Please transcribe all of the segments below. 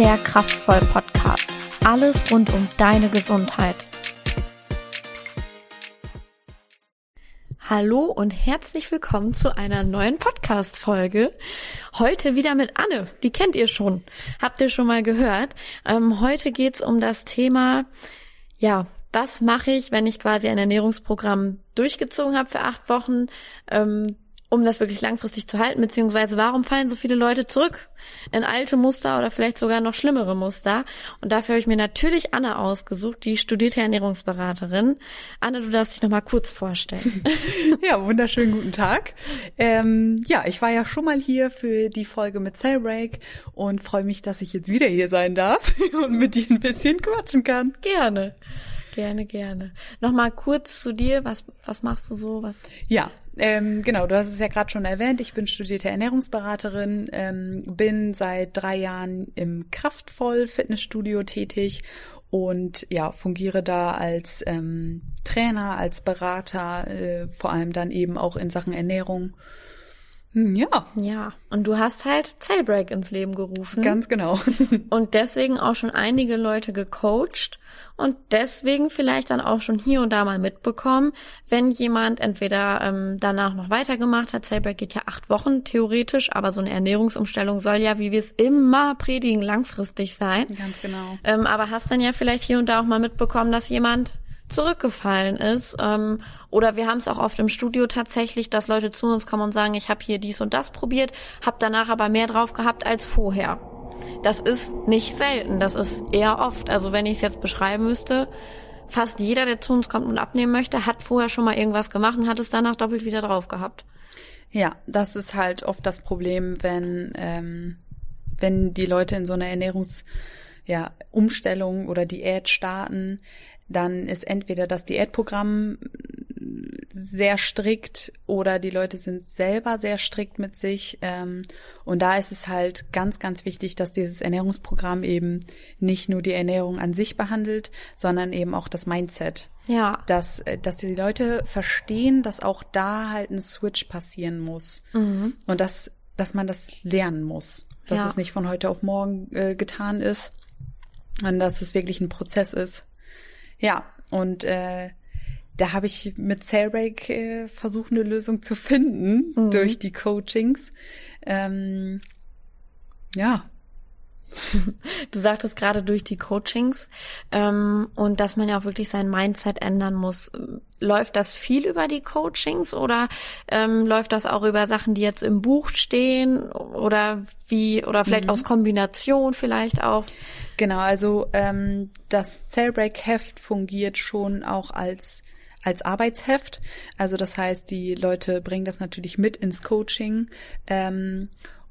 der Kraftvoll Podcast. Alles rund um deine Gesundheit. Hallo und herzlich willkommen zu einer neuen Podcast-Folge. Heute wieder mit Anne. Die kennt ihr schon. Habt ihr schon mal gehört? Ähm, heute geht's um das Thema, ja, was mache ich, wenn ich quasi ein Ernährungsprogramm durchgezogen habe für acht Wochen? Ähm, um das wirklich langfristig zu halten, beziehungsweise warum fallen so viele Leute zurück in alte Muster oder vielleicht sogar noch schlimmere Muster? Und dafür habe ich mir natürlich Anne ausgesucht, die studierte Ernährungsberaterin. Anne, du darfst dich nochmal kurz vorstellen. ja, wunderschönen guten Tag. Ähm, ja, ich war ja schon mal hier für die Folge mit Cellbreak und freue mich, dass ich jetzt wieder hier sein darf und mit dir ein bisschen quatschen kann. Gerne. Gerne, gerne. Nochmal kurz zu dir. Was, was machst du so? Was? Ja, ähm, genau, du hast es ja gerade schon erwähnt. Ich bin studierte Ernährungsberaterin, ähm, bin seit drei Jahren im Kraftvoll Fitnessstudio tätig und ja, fungiere da als ähm, Trainer, als Berater, äh, vor allem dann eben auch in Sachen Ernährung ja. Ja. Und du hast halt Cellbreak ins Leben gerufen. Ganz genau. und deswegen auch schon einige Leute gecoacht und deswegen vielleicht dann auch schon hier und da mal mitbekommen, wenn jemand entweder ähm, danach noch weitergemacht hat. Cellbreak geht ja acht Wochen theoretisch, aber so eine Ernährungsumstellung soll ja, wie wir es immer predigen, langfristig sein. Ganz genau. Ähm, aber hast dann ja vielleicht hier und da auch mal mitbekommen, dass jemand zurückgefallen ist. Ähm, oder wir haben es auch oft im Studio tatsächlich, dass Leute zu uns kommen und sagen, ich habe hier dies und das probiert, habe danach aber mehr drauf gehabt als vorher. Das ist nicht selten, das ist eher oft. Also wenn ich es jetzt beschreiben müsste, fast jeder, der zu uns kommt und abnehmen möchte, hat vorher schon mal irgendwas gemacht und hat es danach doppelt wieder drauf gehabt. Ja, das ist halt oft das Problem, wenn, ähm, wenn die Leute in so einer Ernährungs ja, Umstellung oder Diät starten, dann ist entweder das Diätprogramm sehr strikt oder die Leute sind selber sehr strikt mit sich. Ähm, und da ist es halt ganz, ganz wichtig, dass dieses Ernährungsprogramm eben nicht nur die Ernährung an sich behandelt, sondern eben auch das Mindset. Ja. Dass, äh, dass die Leute verstehen, dass auch da halt ein Switch passieren muss. Mhm. Und dass, dass man das lernen muss. Dass ja. es nicht von heute auf morgen äh, getan ist, sondern dass es wirklich ein Prozess ist. Ja, und äh, da habe ich mit Sailbreak äh, versucht, eine Lösung zu finden mhm. durch die Coachings. Ähm, ja. Du sagtest gerade durch die Coachings ähm, und dass man ja auch wirklich sein Mindset ändern muss. Läuft das viel über die Coachings oder ähm, läuft das auch über Sachen, die jetzt im Buch stehen oder wie oder vielleicht mhm. aus Kombination vielleicht auch? Genau, also ähm, das Cellbreak-Heft fungiert schon auch als als Arbeitsheft. Also das heißt, die Leute bringen das natürlich mit ins Coaching ähm,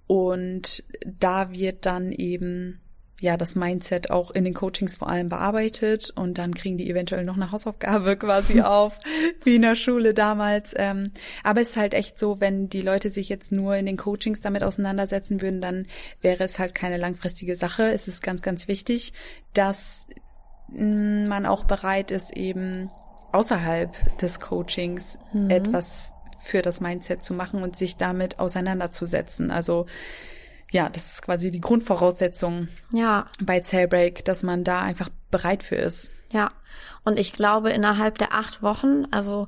und da wird dann eben ja das Mindset auch in den Coachings vor allem bearbeitet und dann kriegen die eventuell noch eine Hausaufgabe quasi auf, wie in der Schule damals. Ähm, aber es ist halt echt so, wenn die Leute sich jetzt nur in den Coachings damit auseinandersetzen würden, dann wäre es halt keine langfristige Sache. Es ist ganz, ganz wichtig, dass mm, man auch bereit ist, eben außerhalb des Coachings mhm. etwas für das Mindset zu machen und sich damit auseinanderzusetzen. Also ja, das ist quasi die Grundvoraussetzung ja. bei Cellbreak, dass man da einfach bereit für ist. Ja, und ich glaube, innerhalb der acht Wochen, also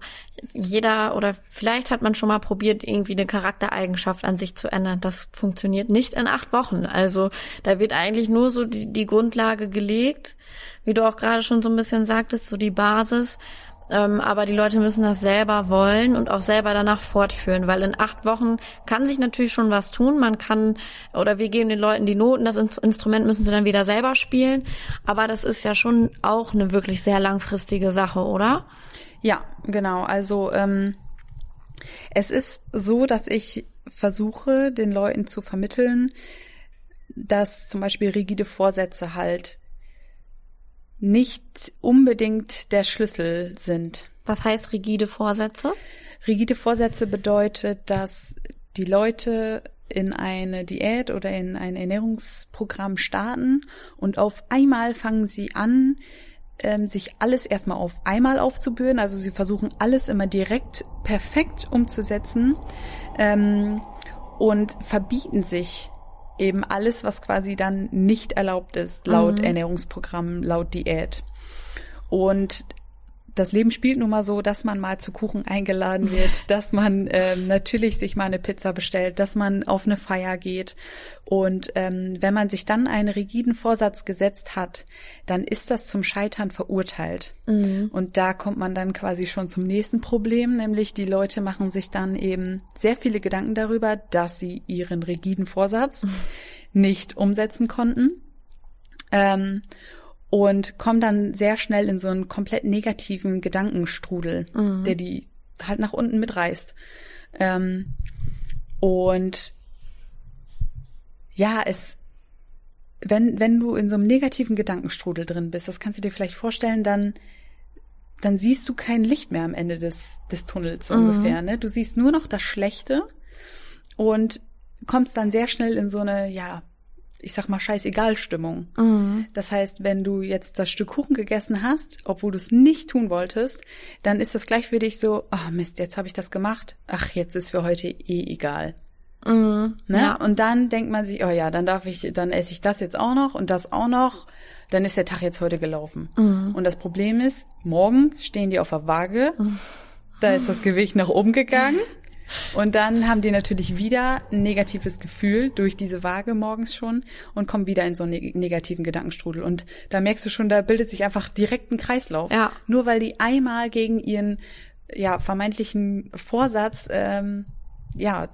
jeder oder vielleicht hat man schon mal probiert, irgendwie eine Charaktereigenschaft an sich zu ändern. Das funktioniert nicht in acht Wochen. Also da wird eigentlich nur so die, die Grundlage gelegt, wie du auch gerade schon so ein bisschen sagtest, so die Basis. Ähm, aber die Leute müssen das selber wollen und auch selber danach fortführen, weil in acht Wochen kann sich natürlich schon was tun. Man kann, oder wir geben den Leuten die Noten, das Instrument müssen sie dann wieder selber spielen. Aber das ist ja schon auch eine wirklich sehr langfristige Sache, oder? Ja, genau. Also ähm, es ist so, dass ich versuche, den Leuten zu vermitteln, dass zum Beispiel rigide Vorsätze halt nicht unbedingt der Schlüssel sind. Was heißt rigide Vorsätze? Rigide Vorsätze bedeutet, dass die Leute in eine Diät oder in ein Ernährungsprogramm starten und auf einmal fangen sie an, ähm, sich alles erstmal auf einmal aufzubühren. Also sie versuchen alles immer direkt perfekt umzusetzen ähm, und verbieten sich eben alles, was quasi dann nicht erlaubt ist, laut mhm. Ernährungsprogramm, laut Diät. Und das Leben spielt nun mal so, dass man mal zu Kuchen eingeladen wird, dass man ähm, natürlich sich mal eine Pizza bestellt, dass man auf eine Feier geht. Und ähm, wenn man sich dann einen rigiden Vorsatz gesetzt hat, dann ist das zum Scheitern verurteilt. Mhm. Und da kommt man dann quasi schon zum nächsten Problem, nämlich die Leute machen sich dann eben sehr viele Gedanken darüber, dass sie ihren rigiden Vorsatz mhm. nicht umsetzen konnten. Ähm, und kommen dann sehr schnell in so einen komplett negativen Gedankenstrudel, mhm. der die halt nach unten mitreißt. Ähm, und ja, es, wenn, wenn du in so einem negativen Gedankenstrudel drin bist, das kannst du dir vielleicht vorstellen, dann, dann siehst du kein Licht mehr am Ende des, des Tunnels mhm. ungefähr, ne? Du siehst nur noch das Schlechte und kommst dann sehr schnell in so eine, ja, ich sag mal, scheißegal Stimmung. Mhm. Das heißt, wenn du jetzt das Stück Kuchen gegessen hast, obwohl du es nicht tun wolltest, dann ist das gleich für dich so, ah oh Mist, jetzt habe ich das gemacht. Ach, jetzt ist für heute eh egal. Mhm. Ne? Ja. Und dann denkt man sich, oh ja, dann darf ich, dann esse ich das jetzt auch noch und das auch noch. Dann ist der Tag jetzt heute gelaufen. Mhm. Und das Problem ist, morgen stehen die auf der Waage. Mhm. Da ist das Gewicht nach oben gegangen. Und dann haben die natürlich wieder ein negatives Gefühl durch diese Waage morgens schon und kommen wieder in so einen negativen Gedankenstrudel. Und da merkst du schon, da bildet sich einfach direkt ein Kreislauf. Ja. Nur weil die einmal gegen ihren ja, vermeintlichen Vorsatz ähm, ja,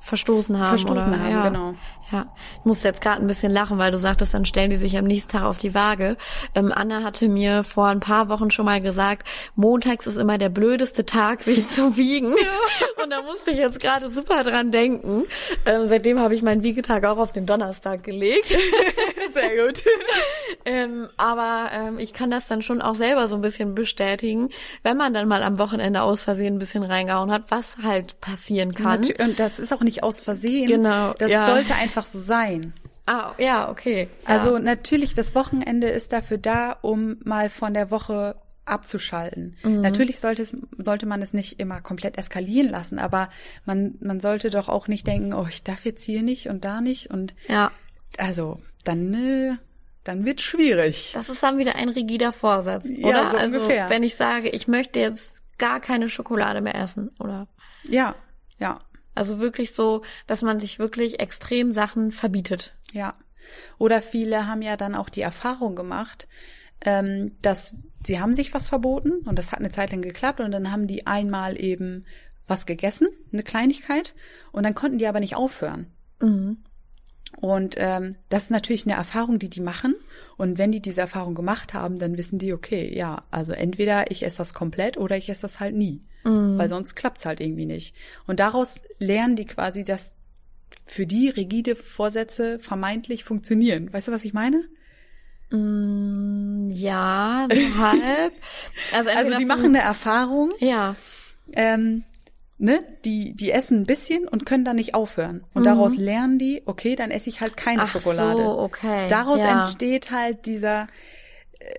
verstoßen haben. Verstoßen oder, haben, ja. genau. Ja, ich musste jetzt gerade ein bisschen lachen, weil du sagtest, dann stellen die sich am nächsten Tag auf die Waage. Ähm, Anna hatte mir vor ein paar Wochen schon mal gesagt, montags ist immer der blödeste Tag, sich zu wiegen. Ja. Und da musste ich jetzt gerade super dran denken. Ähm, seitdem habe ich meinen Wiegetag auch auf den Donnerstag gelegt. Sehr gut. ähm, aber ähm, ich kann das dann schon auch selber so ein bisschen bestätigen, wenn man dann mal am Wochenende aus Versehen ein bisschen reingehauen hat, was halt passieren kann. Und das ist auch nicht aus Versehen. Genau. Das ja. sollte einfach so sein. Ah, ja, okay. Ja. Also natürlich, das Wochenende ist dafür da, um mal von der Woche abzuschalten. Mhm. Natürlich sollte es, sollte man es nicht immer komplett eskalieren lassen, aber man, man sollte doch auch nicht denken, oh, ich darf jetzt hier nicht und da nicht und ja. Also dann äh, dann wird schwierig. Das ist dann wieder ein rigider Vorsatz, oder? Ja, so also ungefähr. wenn ich sage, ich möchte jetzt gar keine Schokolade mehr essen, oder? Ja, ja. Also wirklich so, dass man sich wirklich extrem Sachen verbietet. Ja. Oder viele haben ja dann auch die Erfahrung gemacht, ähm, dass sie haben sich was verboten und das hat eine Zeit lang geklappt und dann haben die einmal eben was gegessen, eine Kleinigkeit, und dann konnten die aber nicht aufhören. Mhm. Und ähm, das ist natürlich eine Erfahrung, die die machen. Und wenn die diese Erfahrung gemacht haben, dann wissen die, okay, ja, also entweder ich esse das komplett oder ich esse das halt nie. Mhm. Weil sonst klappt's halt irgendwie nicht. Und daraus lernen die quasi, dass für die rigide Vorsätze vermeintlich funktionieren. Weißt du, was ich meine? Mm, ja, so halb. Also, also die machen eine Erfahrung. Ja. Ähm, ne, die, die essen ein bisschen und können dann nicht aufhören. Und mhm. daraus lernen die, okay, dann esse ich halt keine Ach Schokolade. So, okay. Daraus ja. entsteht halt dieser,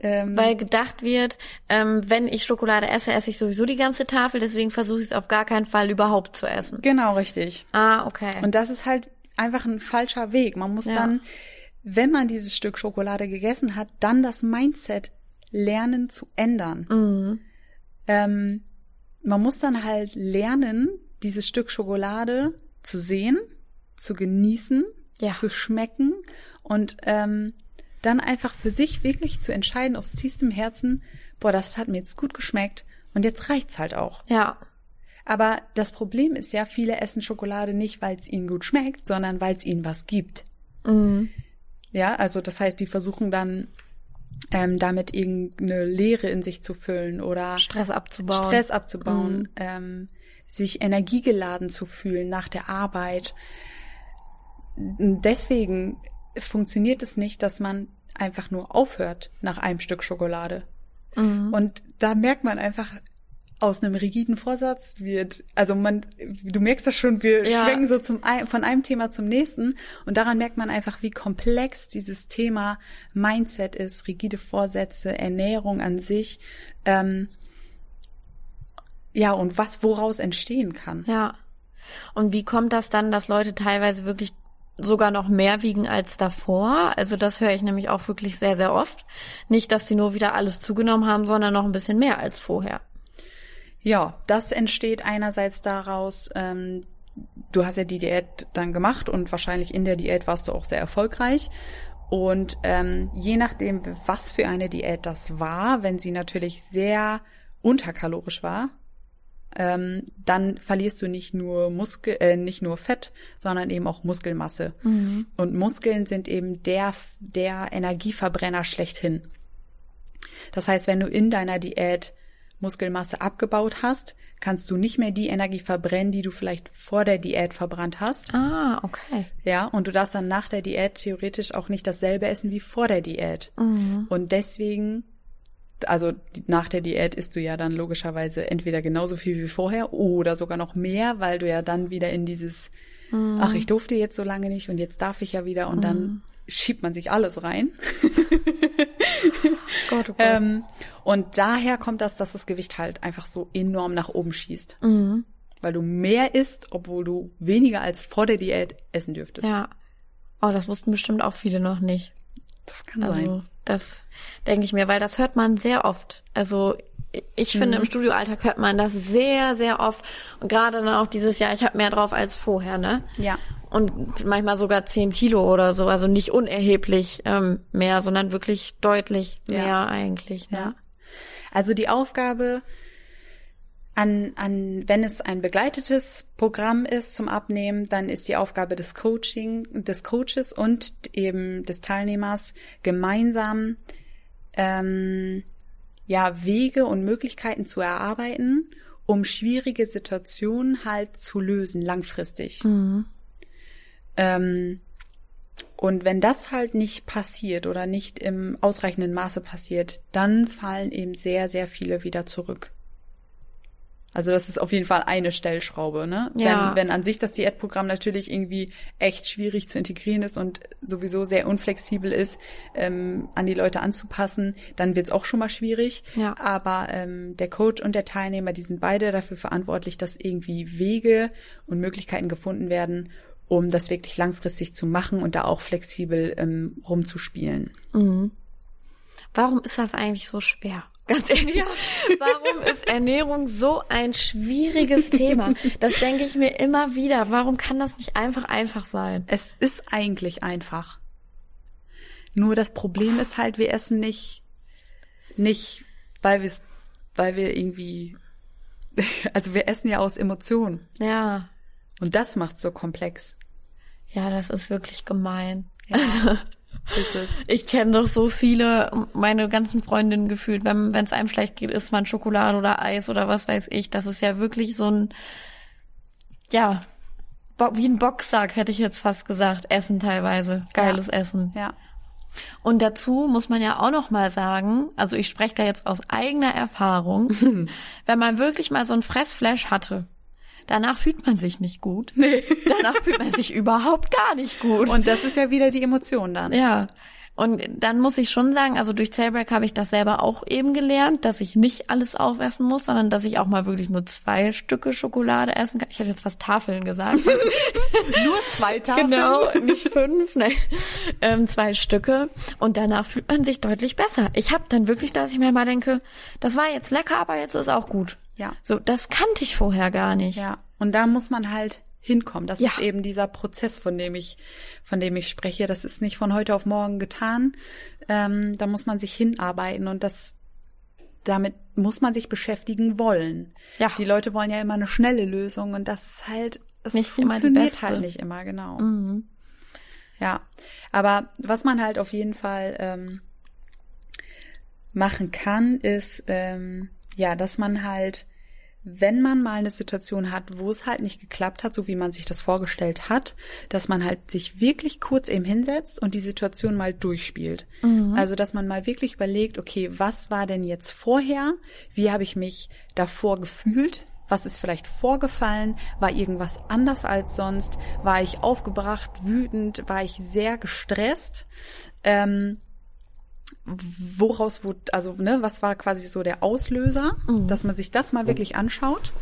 ähm, Weil gedacht wird, ähm, wenn ich Schokolade esse, esse ich sowieso die ganze Tafel, deswegen versuche ich es auf gar keinen Fall überhaupt zu essen. Genau, richtig. Ah, okay. Und das ist halt einfach ein falscher Weg. Man muss ja. dann, wenn man dieses Stück Schokolade gegessen hat, dann das Mindset lernen zu ändern. Mhm. Ähm, man muss dann halt lernen, dieses Stück Schokolade zu sehen, zu genießen, ja. zu schmecken und ähm, dann einfach für sich wirklich zu entscheiden aufs tiefstem Herzen, boah, das hat mir jetzt gut geschmeckt und jetzt reicht's halt auch. Ja. Aber das Problem ist ja, viele essen Schokolade nicht, weil es ihnen gut schmeckt, sondern weil es ihnen was gibt. Mhm. Ja, also das heißt, die versuchen dann ähm, damit irgendeine Leere in sich zu füllen oder Stress abzubauen. Stress abzubauen, mhm. ähm, sich energiegeladen zu fühlen nach der Arbeit. Deswegen funktioniert es nicht, dass man einfach nur aufhört nach einem Stück Schokolade. Mhm. Und da merkt man einfach, aus einem rigiden Vorsatz wird, also man, du merkst das schon, wir ja. schwenken so zum, von einem Thema zum nächsten und daran merkt man einfach, wie komplex dieses Thema Mindset ist, rigide Vorsätze, Ernährung an sich, ähm, ja, und was woraus entstehen kann. Ja. Und wie kommt das dann, dass Leute teilweise wirklich sogar noch mehr wiegen als davor. Also das höre ich nämlich auch wirklich sehr, sehr oft. Nicht, dass sie nur wieder alles zugenommen haben, sondern noch ein bisschen mehr als vorher. Ja, das entsteht einerseits daraus, ähm, du hast ja die Diät dann gemacht und wahrscheinlich in der Diät warst du auch sehr erfolgreich. Und ähm, je nachdem, was für eine Diät das war, wenn sie natürlich sehr unterkalorisch war, ähm, dann verlierst du nicht nur Muskel, äh, nicht nur Fett, sondern eben auch Muskelmasse. Mhm. Und Muskeln sind eben der der Energieverbrenner schlechthin. Das heißt, wenn du in deiner Diät Muskelmasse abgebaut hast, kannst du nicht mehr die Energie verbrennen, die du vielleicht vor der Diät verbrannt hast. Ah, okay. Ja, und du darfst dann nach der Diät theoretisch auch nicht dasselbe essen wie vor der Diät. Mhm. Und deswegen, also nach der Diät isst du ja dann logischerweise entweder genauso viel wie vorher oder sogar noch mehr, weil du ja dann wieder in dieses, mhm. ach, ich durfte jetzt so lange nicht und jetzt darf ich ja wieder und mhm. dann schiebt man sich alles rein. Gott, oh Gott. Ähm, und daher kommt das, dass das Gewicht halt einfach so enorm nach oben schießt. Mhm. Weil du mehr isst, obwohl du weniger als vor der Diät essen dürftest. Ja. Oh, das wussten bestimmt auch viele noch nicht. Das kann also, sein. Das denke ich mir, weil das hört man sehr oft. Also ich finde, mhm. im Studioalltag hört man das sehr, sehr oft. Und gerade dann auch dieses Jahr, ich habe mehr drauf als vorher, ne? Ja und manchmal sogar zehn Kilo oder so, also nicht unerheblich ähm, mehr, sondern wirklich deutlich mehr ja. eigentlich. Ne? Ja. Also die Aufgabe an, an, wenn es ein begleitetes Programm ist zum Abnehmen, dann ist die Aufgabe des Coaching, des Coaches und eben des Teilnehmers gemeinsam ähm, ja Wege und Möglichkeiten zu erarbeiten, um schwierige Situationen halt zu lösen langfristig. Mhm. Ähm, und wenn das halt nicht passiert oder nicht im ausreichenden Maße passiert, dann fallen eben sehr, sehr viele wieder zurück. Also das ist auf jeden Fall eine Stellschraube, ne? Ja. Wenn, wenn an sich das Diätprogramm natürlich irgendwie echt schwierig zu integrieren ist und sowieso sehr unflexibel ist, ähm, an die Leute anzupassen, dann wird's auch schon mal schwierig. Ja. Aber ähm, der Coach und der Teilnehmer, die sind beide dafür verantwortlich, dass irgendwie Wege und Möglichkeiten gefunden werden, um das wirklich langfristig zu machen und da auch flexibel ähm, rumzuspielen. Mhm. Warum ist das eigentlich so schwer? Ganz ehrlich, ja. warum ist Ernährung so ein schwieriges Thema? Das denke ich mir immer wieder. Warum kann das nicht einfach einfach sein? Es ist eigentlich einfach. Nur das Problem ist halt, wir essen nicht, nicht, weil wir es, weil wir irgendwie, also wir essen ja aus Emotionen. Ja. Und das macht so komplex. Ja, das ist wirklich gemein. Ja, also, ist es. Ich kenne doch so viele, meine ganzen Freundinnen gefühlt, wenn es einem schlecht geht, isst man Schokolade oder Eis oder was weiß ich. Das ist ja wirklich so ein, ja, wie ein Boxsack, hätte ich jetzt fast gesagt. Essen teilweise. Geiles ja. Essen. Ja. Und dazu muss man ja auch noch mal sagen, also ich spreche da jetzt aus eigener Erfahrung, wenn man wirklich mal so ein Fressflash hatte, danach fühlt man sich nicht gut. Nee. Danach fühlt man sich überhaupt gar nicht gut. Und das ist ja wieder die Emotion dann. Ja. Und dann muss ich schon sagen, also durch Cellbreak habe ich das selber auch eben gelernt, dass ich nicht alles aufessen muss, sondern dass ich auch mal wirklich nur zwei Stücke Schokolade essen kann. Ich hätte jetzt fast Tafeln gesagt. nur zwei Tafeln? Genau, nicht fünf, ne. Ähm, zwei Stücke. Und danach fühlt man sich deutlich besser. Ich habe dann wirklich, dass ich mir mal denke, das war jetzt lecker, aber jetzt ist auch gut. Ja. So, das kannte ich vorher gar nicht. Ja. Und da muss man halt hinkommen. Das ja. ist eben dieser Prozess, von dem ich, von dem ich spreche. Das ist nicht von heute auf morgen getan. Ähm, da muss man sich hinarbeiten und das, damit muss man sich beschäftigen wollen. Ja. Die Leute wollen ja immer eine schnelle Lösung und das ist halt, das nicht funktioniert halt nicht immer, genau. Mhm. Ja. Aber was man halt auf jeden Fall ähm, machen kann, ist, ähm, ja, dass man halt wenn man mal eine Situation hat, wo es halt nicht geklappt hat, so wie man sich das vorgestellt hat, dass man halt sich wirklich kurz eben hinsetzt und die Situation mal durchspielt. Mhm. Also, dass man mal wirklich überlegt, okay, was war denn jetzt vorher? Wie habe ich mich davor gefühlt? Was ist vielleicht vorgefallen? War irgendwas anders als sonst? War ich aufgebracht, wütend? War ich sehr gestresst? Ähm, woraus wurde, also ne, was war quasi so der Auslöser, mhm. dass man sich das mal wirklich anschaut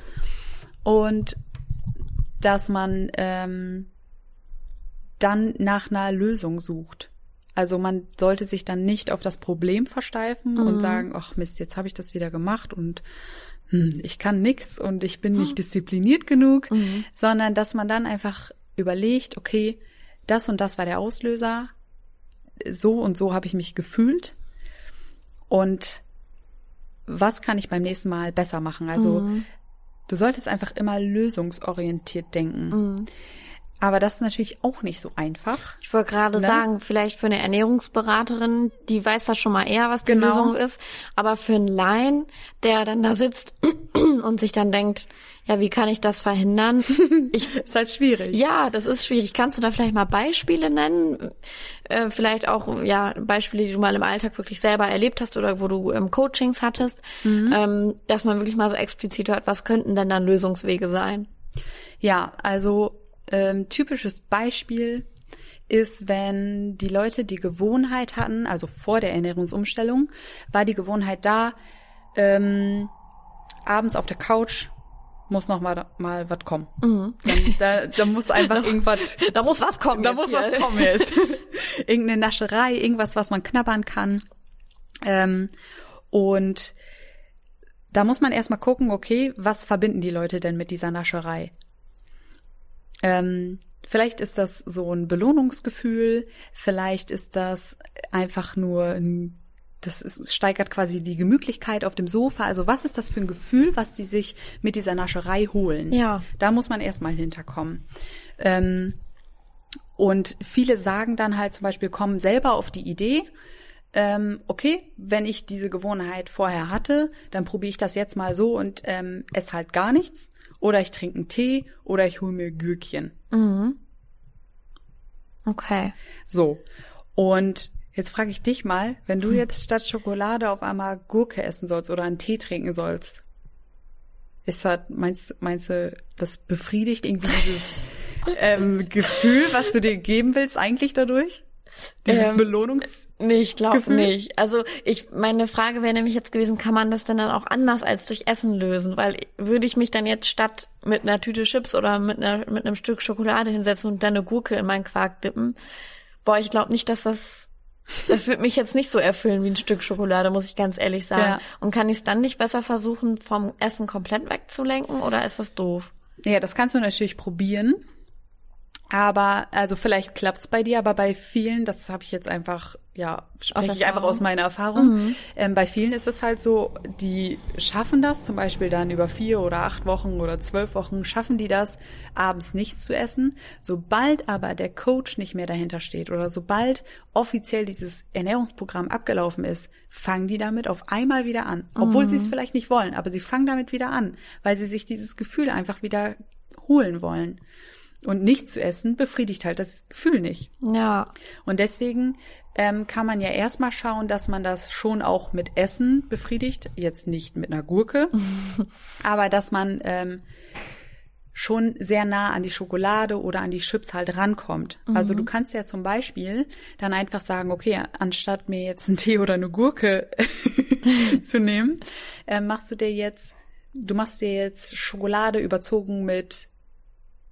und dass man ähm, dann nach einer Lösung sucht. Also man sollte sich dann nicht auf das Problem versteifen mhm. und sagen, ach Mist, jetzt habe ich das wieder gemacht und hm, ich kann nix und ich bin nicht diszipliniert genug, mhm. sondern dass man dann einfach überlegt, okay, das und das war der Auslöser, so und so habe ich mich gefühlt und was kann ich beim nächsten Mal besser machen? Also mhm. du solltest einfach immer lösungsorientiert denken. Mhm. Aber das ist natürlich auch nicht so einfach. Ich wollte gerade ne? sagen, vielleicht für eine Ernährungsberaterin, die weiß da schon mal eher, was die genau. Lösung ist. Aber für einen Laien, der dann da sitzt und sich dann denkt, ja, wie kann ich das verhindern? Ich, ist halt schwierig. Ja, das ist schwierig. Kannst du da vielleicht mal Beispiele nennen? Äh, vielleicht auch, ja, Beispiele, die du mal im Alltag wirklich selber erlebt hast oder wo du ähm, Coachings hattest, mhm. ähm, dass man wirklich mal so explizit hört, was könnten denn dann Lösungswege sein? Ja, also ähm, typisches Beispiel ist, wenn die Leute die Gewohnheit hatten, also vor der Ernährungsumstellung, war die Gewohnheit da, ähm, abends auf der Couch muss noch mal, mal was kommen. Mhm. Da, da muss einfach irgendwas. Da muss was kommen. Da muss hier. was kommen jetzt. Irgendeine Nascherei, irgendwas, was man knabbern kann. Ähm, und da muss man erstmal gucken, okay, was verbinden die Leute denn mit dieser Nascherei? Ähm, vielleicht ist das so ein Belohnungsgefühl, vielleicht ist das einfach nur ein das ist, steigert quasi die Gemütlichkeit auf dem Sofa. Also was ist das für ein Gefühl, was die sich mit dieser Nascherei holen? Ja. Da muss man erstmal hinterkommen. Ähm, und viele sagen dann halt zum Beispiel, kommen selber auf die Idee, ähm, okay, wenn ich diese Gewohnheit vorher hatte, dann probiere ich das jetzt mal so und ähm, esse halt gar nichts oder ich trinke einen Tee oder ich hole mir Gürkchen. Mhm. Okay. So. Und jetzt frage ich dich mal, wenn du jetzt statt Schokolade auf einmal Gurke essen sollst oder einen Tee trinken sollst, ist das, meinst, meinst du, das befriedigt irgendwie dieses ähm, Gefühl, was du dir geben willst, eigentlich dadurch? Dieses ähm, Belohnungs Nee, ich glaube nicht. Also ich, meine Frage wäre nämlich jetzt gewesen, kann man das denn dann auch anders als durch Essen lösen? Weil würde ich mich dann jetzt statt mit einer Tüte Chips oder mit einer mit einem Stück Schokolade hinsetzen und dann eine Gurke in meinen Quark dippen? Boah, ich glaube nicht, dass das das wird mich jetzt nicht so erfüllen wie ein Stück Schokolade, muss ich ganz ehrlich sagen. Ja. Und kann ich es dann nicht besser versuchen, vom Essen komplett wegzulenken oder ist das doof? Ja, das kannst du natürlich probieren. Aber, also vielleicht klappt's bei dir, aber bei vielen, das habe ich jetzt einfach, ja, spreche ich einfach aus meiner Erfahrung. Mhm. Ähm, bei vielen ist es halt so, die schaffen das, zum Beispiel dann über vier oder acht Wochen oder zwölf Wochen, schaffen die das, abends nichts zu essen. Sobald aber der Coach nicht mehr dahinter steht oder sobald offiziell dieses Ernährungsprogramm abgelaufen ist, fangen die damit auf einmal wieder an. Obwohl mhm. sie es vielleicht nicht wollen, aber sie fangen damit wieder an, weil sie sich dieses Gefühl einfach wieder holen wollen. Und nicht zu essen befriedigt halt das Gefühl nicht. Ja. Und deswegen ähm, kann man ja erstmal schauen, dass man das schon auch mit Essen befriedigt. Jetzt nicht mit einer Gurke, aber dass man ähm, schon sehr nah an die Schokolade oder an die Chips halt rankommt. Mhm. Also du kannst ja zum Beispiel dann einfach sagen, okay, anstatt mir jetzt einen Tee oder eine Gurke zu nehmen, äh, machst du dir jetzt, du machst dir jetzt Schokolade überzogen mit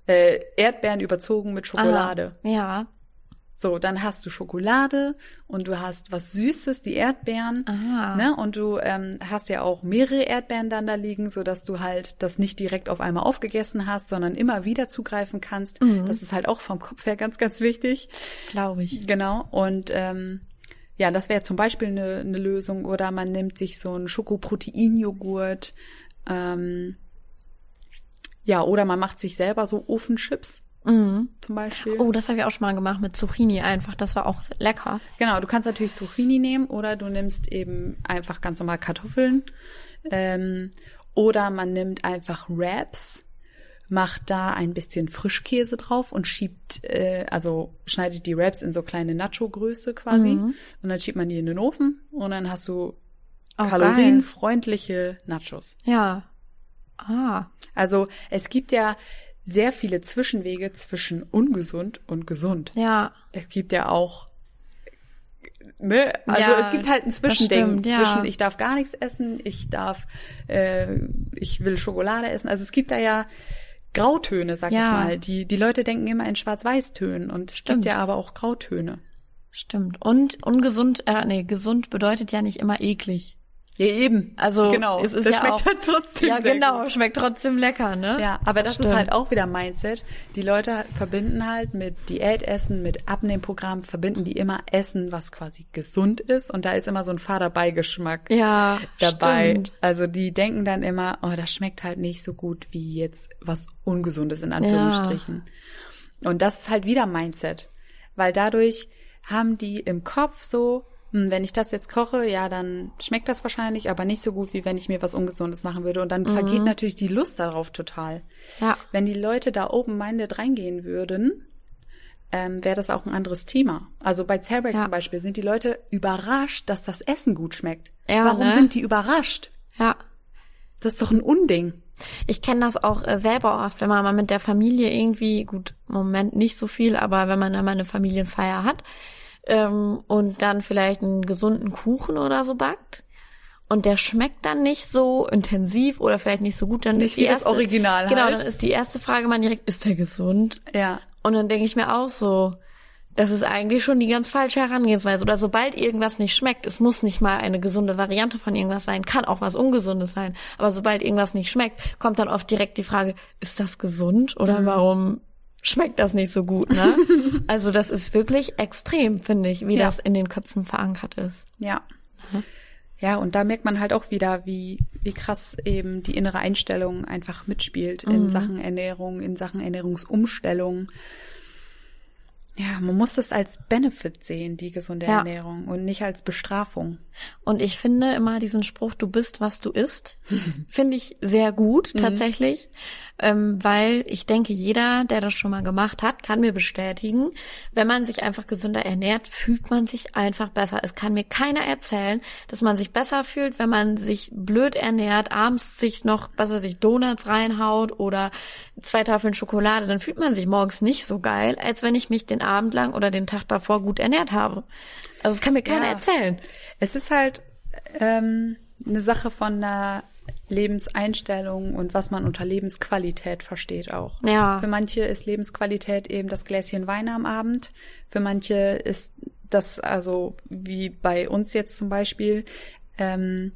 äh, Erdbeeren überzogen mit Schokolade. Aha, ja. So, dann hast du Schokolade und du hast was Süßes, die Erdbeeren. Aha. Ne? Und du ähm, hast ja auch mehrere Erdbeeren dann da liegen, so dass du halt das nicht direkt auf einmal aufgegessen hast, sondern immer wieder zugreifen kannst. Mhm. Das ist halt auch vom Kopf her ganz, ganz wichtig. Glaube ich. Genau. Und ähm, ja, das wäre zum Beispiel eine, eine Lösung. Oder man nimmt sich so einen Schokoproteinjoghurt. Ähm, ja, oder man macht sich selber so Ofenchips. Mhm. Zum Beispiel. Oh, das habe ich auch schon mal gemacht mit Zucchini einfach. Das war auch lecker. Genau, du kannst natürlich Zucchini nehmen oder du nimmst eben einfach ganz normal Kartoffeln. Ähm, oder man nimmt einfach Wraps, macht da ein bisschen Frischkäse drauf und schiebt, äh, also schneidet die Wraps in so kleine Nacho-Größe quasi. Mhm. Und dann schiebt man die in den Ofen und dann hast du oh, kalorienfreundliche Nachos. Ja, Ah. Also es gibt ja sehr viele Zwischenwege zwischen ungesund und gesund. Ja. Es gibt ja auch Ne? Also ja, es gibt halt ein Zwischending ja. zwischen ich darf gar nichts essen, ich darf, äh, ich will Schokolade essen. Also es gibt da ja Grautöne, sag Ja. ich mal. Die, die Leute denken immer in Schwarz-Weiß-Tönen und es Stimmt. gibt ja aber auch Grautöne. Stimmt. Und ungesund, äh, nee, gesund bedeutet ja nicht immer eklig. Ja, eben. Also genau. es ist das ja schmeckt auch, halt trotzdem Ja, genau, gut. schmeckt trotzdem lecker, ne? Ja, aber das, ist stimmt. halt auch wieder Mindset. Die Leute verbinden halt mit Diätessen, mit Abnehmprogramm, verbinden die immer Essen, was quasi gesund ist. Und da ist immer so ein fader Beigeschmack Ja, dabei. stimmt. Also die denken dann immer, oh, das schmeckt halt nicht so gut wie jetzt was Ungesundes in Anführungsstrichen. Und das ist halt wieder Mindset. Weil dadurch haben die im Kopf so, wenn ich das jetzt koche, ja, dann schmeckt das wahrscheinlich, aber nicht so gut, wie wenn ich mir was Ungesundes machen würde. Und dann vergeht natürlich die Lust darauf total. Ja. Wenn die Leute da open-minded reingehen würden, ähm, wäre das auch ein anderes Thema. Also bei Cellbreak Ja. zum Beispiel sind die Leute überrascht, dass das Essen gut schmeckt. Ja, Warum ne? sind die überrascht? Ja. Das ist doch ein Unding. Ich kenne das auch äh, selber oft, wenn man mal mit der Familie irgendwie, gut, im Moment nicht so viel, aber wenn man dann mal eine Familienfeier hat ähm, und dann vielleicht einen gesunden Kuchen oder so backt und der schmeckt dann nicht so intensiv oder vielleicht nicht so gut, dann Nicht ist die wie das erste, Original Genau, halt. dann ist die erste Frage mal direkt, ist der gesund? Ja. Und dann denke ich mir auch so, das ist eigentlich schon die ganz falsche Herangehensweise. Oder sobald irgendwas nicht schmeckt, es muss nicht mal eine gesunde Variante von irgendwas sein, kann auch was Ungesundes sein. Aber sobald irgendwas nicht schmeckt, kommt dann oft direkt die Frage, ist das gesund oder warum schmeckt das nicht so gut? Ne? also das ist wirklich extrem, finde ich, wie Ja. das in den Köpfen verankert ist. Ja. Ja, und da merkt man halt auch wieder, wie, wie krass eben die innere Einstellung einfach mitspielt in Sachen Ernährung, in Sachen Ernährungsumstellung. Ja, man muss das als Benefit sehen, die gesunde Ja. Ernährung und nicht als Bestrafung. Und ich finde immer diesen Spruch, du bist, was du isst, finde ich sehr gut tatsächlich, ähm, weil ich denke, jeder, der das schon mal gemacht hat, kann mir bestätigen, wenn man sich einfach gesünder ernährt, fühlt man sich einfach besser. Es kann mir keiner erzählen, dass man sich besser fühlt, wenn man sich blöd ernährt, abends sich noch, was weiß ich, Donuts reinhaut oder zwei Tafeln Schokolade, dann fühlt man sich morgens nicht so geil, als wenn ich mich den Abend lang oder den Tag davor gut ernährt habe. Also das kann mir keiner Ja. erzählen. Es ist halt ähm, eine Sache von einer Lebenseinstellung und was man unter Lebensqualität versteht auch. Ja. Für manche ist Lebensqualität eben das Gläschen Wein am Abend. Für manche ist das also wie bei uns jetzt zum Beispiel ähm,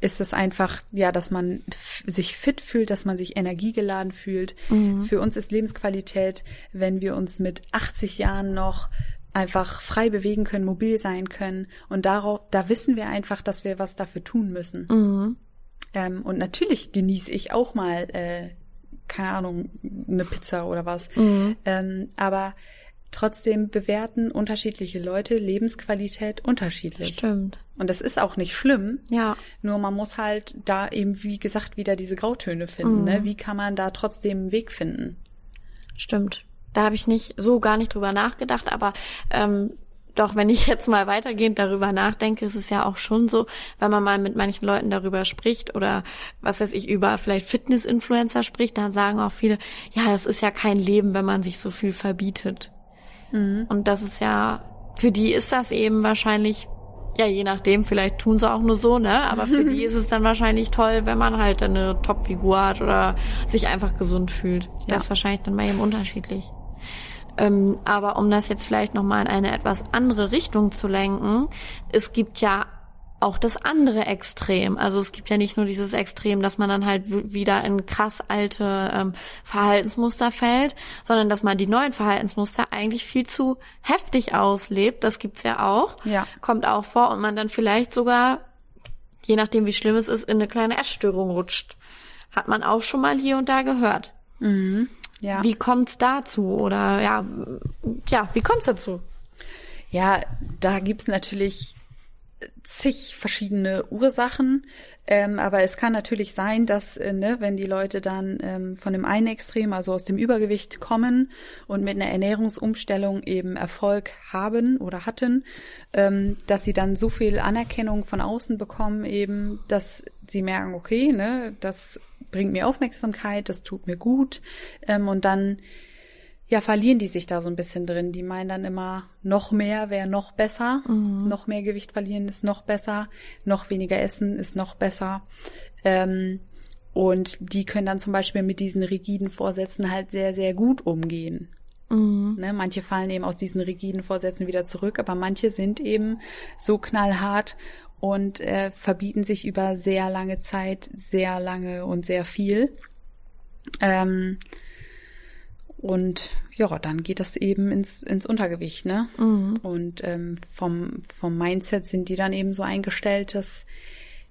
ist es einfach, ja, dass man sich fit fühlt, dass man sich energiegeladen fühlt. Für uns ist Lebensqualität, wenn wir uns mit 80 Jahren noch einfach frei bewegen können, mobil sein können. Und darauf, da wissen wir einfach, dass wir was dafür tun müssen. Ähm, und natürlich genieße ich auch mal, äh, keine Ahnung, eine Pizza oder was. Ähm, aber trotzdem bewerten unterschiedliche Leute Lebensqualität unterschiedlich. Stimmt. Und das ist auch nicht schlimm. Ja. Nur man muss halt da eben, wie gesagt, wieder diese Grautöne finden. Ne? Wie kann man da trotzdem einen Weg finden? Stimmt. Da habe ich nicht so gar nicht drüber nachgedacht, aber ähm, doch, wenn ich jetzt mal weitergehend darüber nachdenke, ist es ja auch schon so, wenn man mal mit manchen Leuten darüber spricht oder was weiß ich, über vielleicht Fitness-Influencer spricht, dann sagen auch viele, ja, das ist ja kein Leben, wenn man sich so viel verbietet. Und das ist ja, für die ist das eben wahrscheinlich, ja, je nachdem, vielleicht tun sie auch nur so, ne? Aber für die ist es dann wahrscheinlich toll, wenn man halt eine Top-Figur hat oder sich einfach gesund fühlt. Das Ja. ist wahrscheinlich dann bei jedem unterschiedlich. Ähm, aber um das jetzt vielleicht nochmal in eine etwas andere Richtung zu lenken, es gibt ja auch das andere Extrem. Also es gibt ja nicht nur dieses Extrem, dass man dann halt wieder in krass alte ähm, Verhaltensmuster fällt, sondern dass man die neuen Verhaltensmuster eigentlich viel zu heftig auslebt. Das gibt's ja auch. Ja. Kommt auch vor und man dann vielleicht sogar, je nachdem wie schlimm es ist, in eine kleine Essstörung rutscht. Hat man auch schon mal hier und da gehört. Ja. Wie kommt's dazu? Oder ja, ja, wie kommt's dazu? Ja, da gibt's natürlich zig verschiedene Ursachen, ähm, aber es kann natürlich sein, dass, äh, ne, wenn die Leute dann ähm, von dem einen Extrem, also aus dem Übergewicht kommen und mit einer Ernährungsumstellung eben Erfolg haben oder hatten, ähm, dass sie dann so viel Anerkennung von außen bekommen, eben, dass sie merken, okay, ne, das bringt mir Aufmerksamkeit, das tut mir gut, ähm, und dann ja, verlieren die sich da so ein bisschen drin. Die meinen dann immer, noch mehr wäre noch besser, noch mehr Gewicht verlieren ist noch besser, noch weniger essen ist noch besser. Ähm, Und die können dann zum Beispiel mit diesen rigiden Vorsätzen halt sehr, sehr gut umgehen. Mhm. Ne, manche fallen eben aus diesen rigiden Vorsätzen wieder zurück, aber manche sind eben so knallhart und äh, verbieten sich über sehr lange Zeit sehr lange und sehr viel. Ähm, und ja, dann geht das eben ins, ins Untergewicht, ne? Mhm. Und ähm, vom, vom Mindset sind die dann eben so eingestellt, dass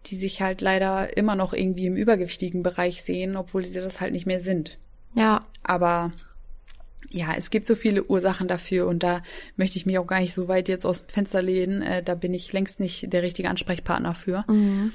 die sich halt leider immer noch irgendwie im übergewichtigen Bereich sehen, obwohl sie das halt nicht mehr sind. Ja, Aber ja, es gibt so viele Ursachen dafür und da möchte ich mich auch gar nicht so weit jetzt aus dem Fenster lehnen. Äh, da bin ich längst nicht der richtige Ansprechpartner für. mhm.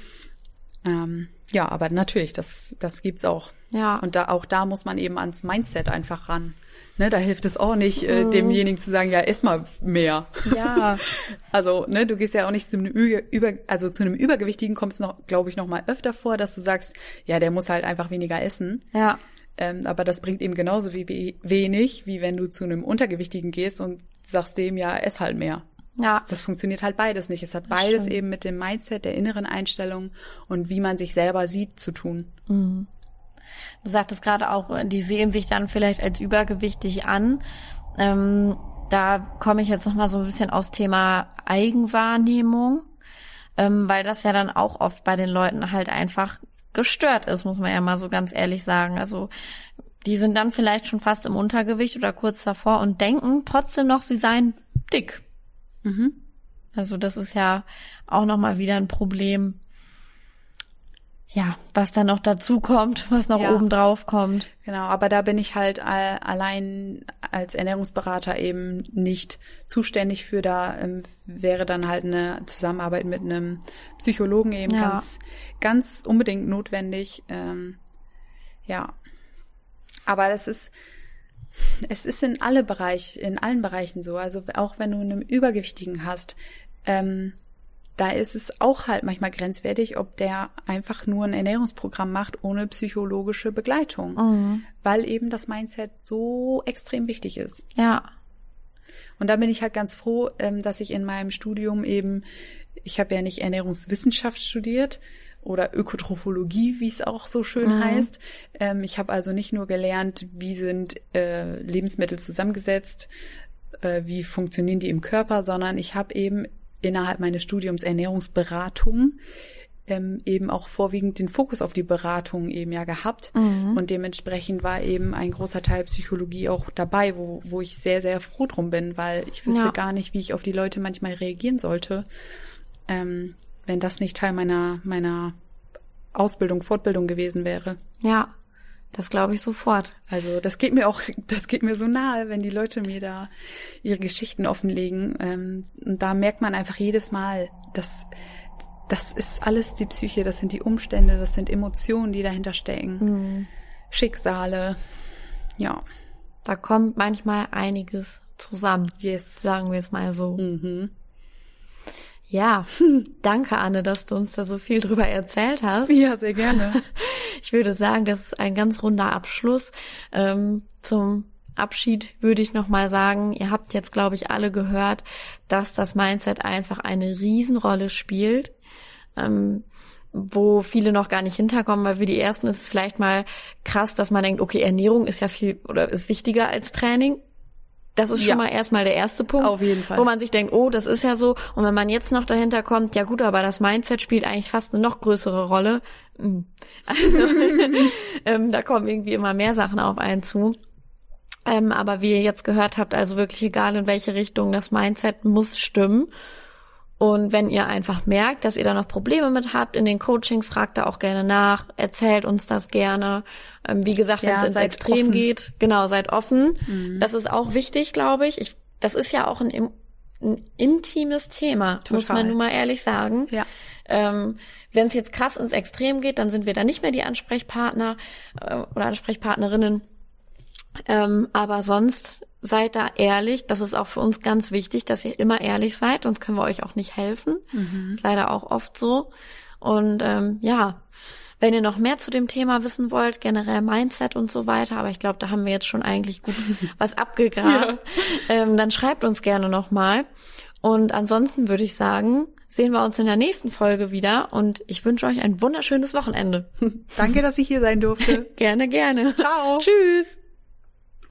Ähm, ja, aber natürlich, das, das gibt's auch. ja, Und da auch da muss man eben ans Mindset einfach ran. Ne, da hilft es auch nicht, Mhm. äh, demjenigen zu sagen, ja, ess mal mehr. ja, Also, ne, du gehst ja auch nicht zu einem Über, also zu einem Übergewichtigen kommst noch, glaube ich, noch mal öfter vor, dass du sagst, ja, der muss halt einfach weniger essen. ja, Ähm, aber das bringt eben genauso wie we- wenig, wie wenn du zu einem Untergewichtigen gehst und sagst dem, ja, ess halt mehr. Ja. Das, das funktioniert halt beides nicht. Es hat beides eben mit dem Mindset, der inneren Einstellung und wie man sich selber sieht zu tun. Mhm. Du sagtest gerade auch, die sehen sich dann vielleicht als übergewichtig an. Ähm, da komme ich jetzt noch mal so ein bisschen aufs Thema Eigenwahrnehmung, ähm, weil das ja dann auch oft bei den Leuten halt einfach gestört ist, muss man ja mal so ganz ehrlich sagen. Also die sind dann vielleicht schon fast im Untergewicht oder kurz davor und denken trotzdem noch, sie seien dick. Mhm. Also das ist ja auch noch mal wieder ein Problem. Ja, was dann noch dazu kommt, was noch Ja. oben drauf kommt. Genau, aber da bin ich halt all- allein als Ernährungsberater eben nicht zuständig für. Da ähm, wäre dann halt eine Zusammenarbeit mit einem Psychologen eben Ja. ganz, ganz unbedingt notwendig. Ähm, ja, aber das ist, es ist in alle Bereich, in allen Bereichen so. Also auch wenn du einen Übergewichtigen hast, ähm, da ist es auch halt manchmal grenzwertig, ob der einfach nur ein Ernährungsprogramm macht ohne psychologische Begleitung, Mhm. weil eben das Mindset so extrem wichtig ist. Ja, Und da bin ich halt ganz froh, ähm, dass ich in meinem Studium eben, ich habe ja nicht Ernährungswissenschaft studiert oder Ökotrophologie, wie es auch so schön Mhm. heißt. Ähm, ich habe also nicht nur gelernt, wie sind äh, Lebensmittel zusammengesetzt, äh, wie funktionieren die im Körper, sondern ich habe eben innerhalb meines Studiums Ernährungsberatung ähm, eben auch vorwiegend den Fokus auf die Beratung eben ja gehabt. Mhm. Und dementsprechend war eben ein großer Teil Psychologie auch dabei, wo, wo ich sehr, sehr froh drum bin, weil ich wüsste Ja. gar nicht, wie ich auf die Leute manchmal reagieren sollte, ähm, wenn das nicht Teil meiner, meiner Ausbildung, Fortbildung gewesen wäre. ja, das glaube ich sofort. Also das geht mir auch, das geht mir so nahe, wenn die Leute mir da ihre Geschichten offenlegen. Ähm, und da merkt man einfach jedes Mal, dass das ist alles die Psyche, das sind die Umstände, das sind Emotionen, die dahinter stecken, Mhm. Schicksale. Ja, Da kommt manchmal einiges zusammen, yes. sagen wir es mal so. Mhm. Ja, danke Anne, dass du uns da so viel drüber erzählt hast. Ja, sehr gerne. Ich würde sagen, das ist ein ganz runder Abschluss. Ähm, zum Abschied würde ich noch mal sagen, ihr habt jetzt, glaube ich, alle gehört, dass das Mindset einfach eine Riesenrolle spielt, ähm, wo viele noch gar nicht hinterkommen, weil für die ersten ist es vielleicht mal krass, dass man denkt, okay, Ernährung ist ja viel oder ist wichtiger als Training. Das ist schon Ja. mal erstmal der erste Punkt, Auf jeden Fall. wo man sich denkt, oh, das ist ja so. Und wenn man jetzt noch dahinter kommt, ja gut, aber das Mindset spielt eigentlich fast eine noch größere Rolle. Hm. Also, ähm, da kommen irgendwie immer mehr Sachen auf einen zu. Ähm, aber wie ihr jetzt gehört habt, also wirklich egal in welche Richtung, das Mindset muss stimmen. Und wenn ihr einfach merkt, dass ihr da noch Probleme mit habt in den Coachings, fragt da auch gerne nach, erzählt uns das gerne. Ähm, wie gesagt, wenn Ja, es ins Extrem offen. geht, genau, seid offen. Das ist auch wichtig, glaube ich. ich. Das ist ja auch ein, ein intimes Thema, muss Total. man nun mal ehrlich sagen. Ja. Ähm, wenn es jetzt krass ins Extrem geht, dann sind wir da nicht mehr die Ansprechpartner äh, oder Ansprechpartnerinnen. Ähm, aber sonst seid da ehrlich. Das ist auch für uns ganz wichtig, dass ihr immer ehrlich seid, sonst können wir euch auch nicht helfen. Ist leider auch oft so. Und ähm, ja, wenn ihr noch mehr zu dem Thema wissen wollt, generell Mindset und so weiter, aber ich glaube, da haben wir jetzt schon eigentlich gut was abgegrast, ähm, dann schreibt uns gerne nochmal. Und ansonsten würde ich sagen, sehen wir uns in der nächsten Folge wieder und ich wünsche euch ein wunderschönes Wochenende. Danke, dass ich hier sein durfte. gerne, gerne. Ciao. Tschüss.